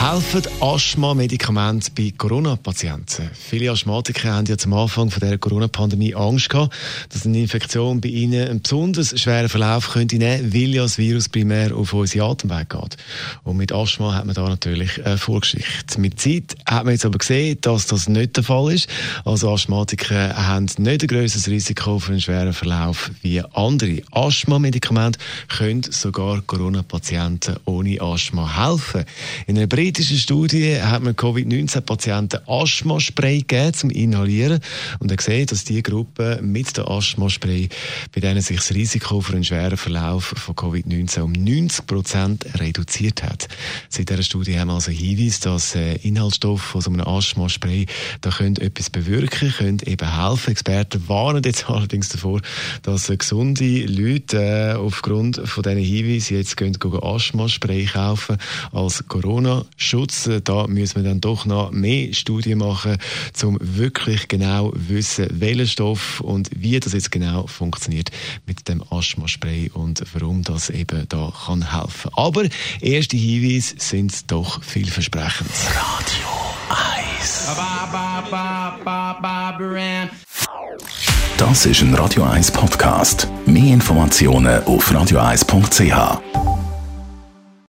Helfen Asthma-Medikamente bei Corona-Patienten? Viele Asthmatiker haben ja zum Anfang von der Corona-Pandemie Angst gehabt, dass eine Infektion bei ihnen einen besonders schweren Verlauf könnte nehmen, weil ja das Virus primär auf unsere Atemwege geht. Und mit Asthma hat man da natürlich eine Vorgeschichte. Mit Zeit hat man jetzt aber gesehen, dass das nicht der Fall ist. Also Asthmatiker haben nicht ein grösseres Risiko für einen schweren Verlauf wie andere. Asthma-Medikamente können sogar Corona-Patienten ohne Asthma helfen. In einer britischen Studie hat man Covid-19-Patienten Asthma-Spray gegeben zum Inhalieren und er gesehen, dass die Gruppe mit der Asthma-Spray, bei denen sich das Risiko für einen schweren Verlauf von Covid-19 um 90 Prozent reduziert hat. Seit dieser Studie haben wir also Hinweis, dass äh, Inhaltsstoffe von so einem Asthma-Spray da können etwas bewirken, können eben helfen. Experten warnen jetzt allerdings davor, dass äh, gesunde Leute äh, aufgrund von diesen Hinweisen jetzt gehen, gehen Asthma-Spray kaufen als Corona Schutz. Da müssen wir dann doch noch mehr Studien machen, um wirklich genau wissen, welcher Stoff und wie das jetzt genau funktioniert mit dem Asthma-Spray und warum das eben da kann helfen. Aber erste Hinweise sind doch vielversprechend. Radio 1 Das ist ein Radio 1 Podcast. Mehr Informationen auf radio1.ch.